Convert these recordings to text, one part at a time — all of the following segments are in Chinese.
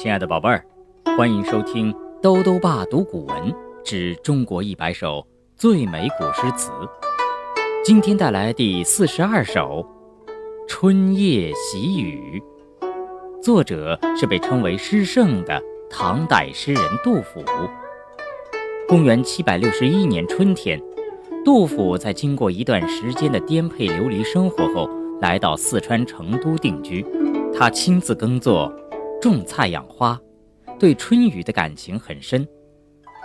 亲爱的宝贝儿，欢迎收听兜兜爸读古文之中国一百首最美古诗词。今天带来第四十二首《春夜喜雨》，作者是被称为诗圣的唐代诗人杜甫。公元七百六十一年春天，杜甫在经过一段时间的颠沛流离生活后，来到四川成都定居。他亲自耕作。种菜养花，对春雨的感情很深，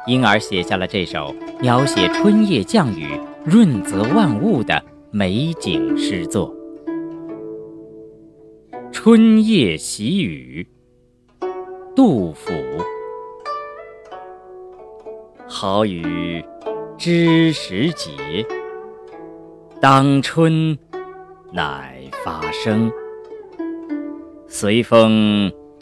因而写下了这首描写春夜降雨、润泽万物的美景诗作《春夜喜雨》。杜甫：好雨知时节，当春乃发生，随风。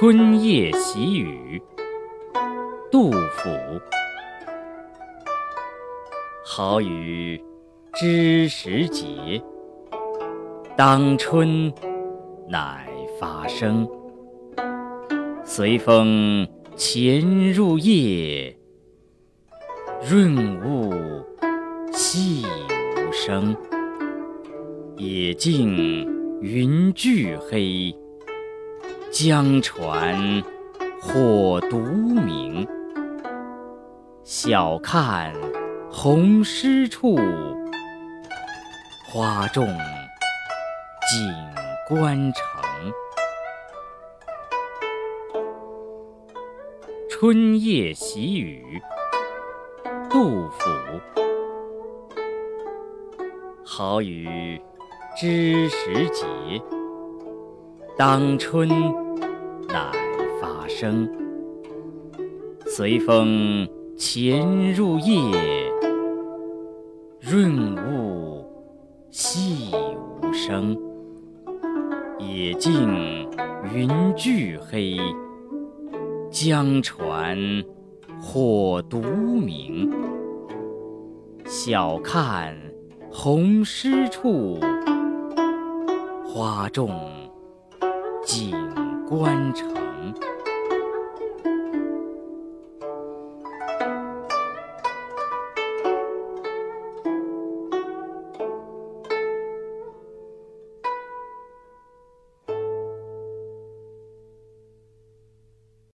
春夜喜雨，杜甫。好雨知时节，当春乃发生。随风潜入夜，润物细无声。野径云俱黑。江船火独明，晓看红湿处，花重锦官城。春夜喜雨，杜甫。好雨知时节。当春乃发生，随风潜入夜，润物细无声。野径云俱黑，江船火独明。晓看红湿处，花重锦官城。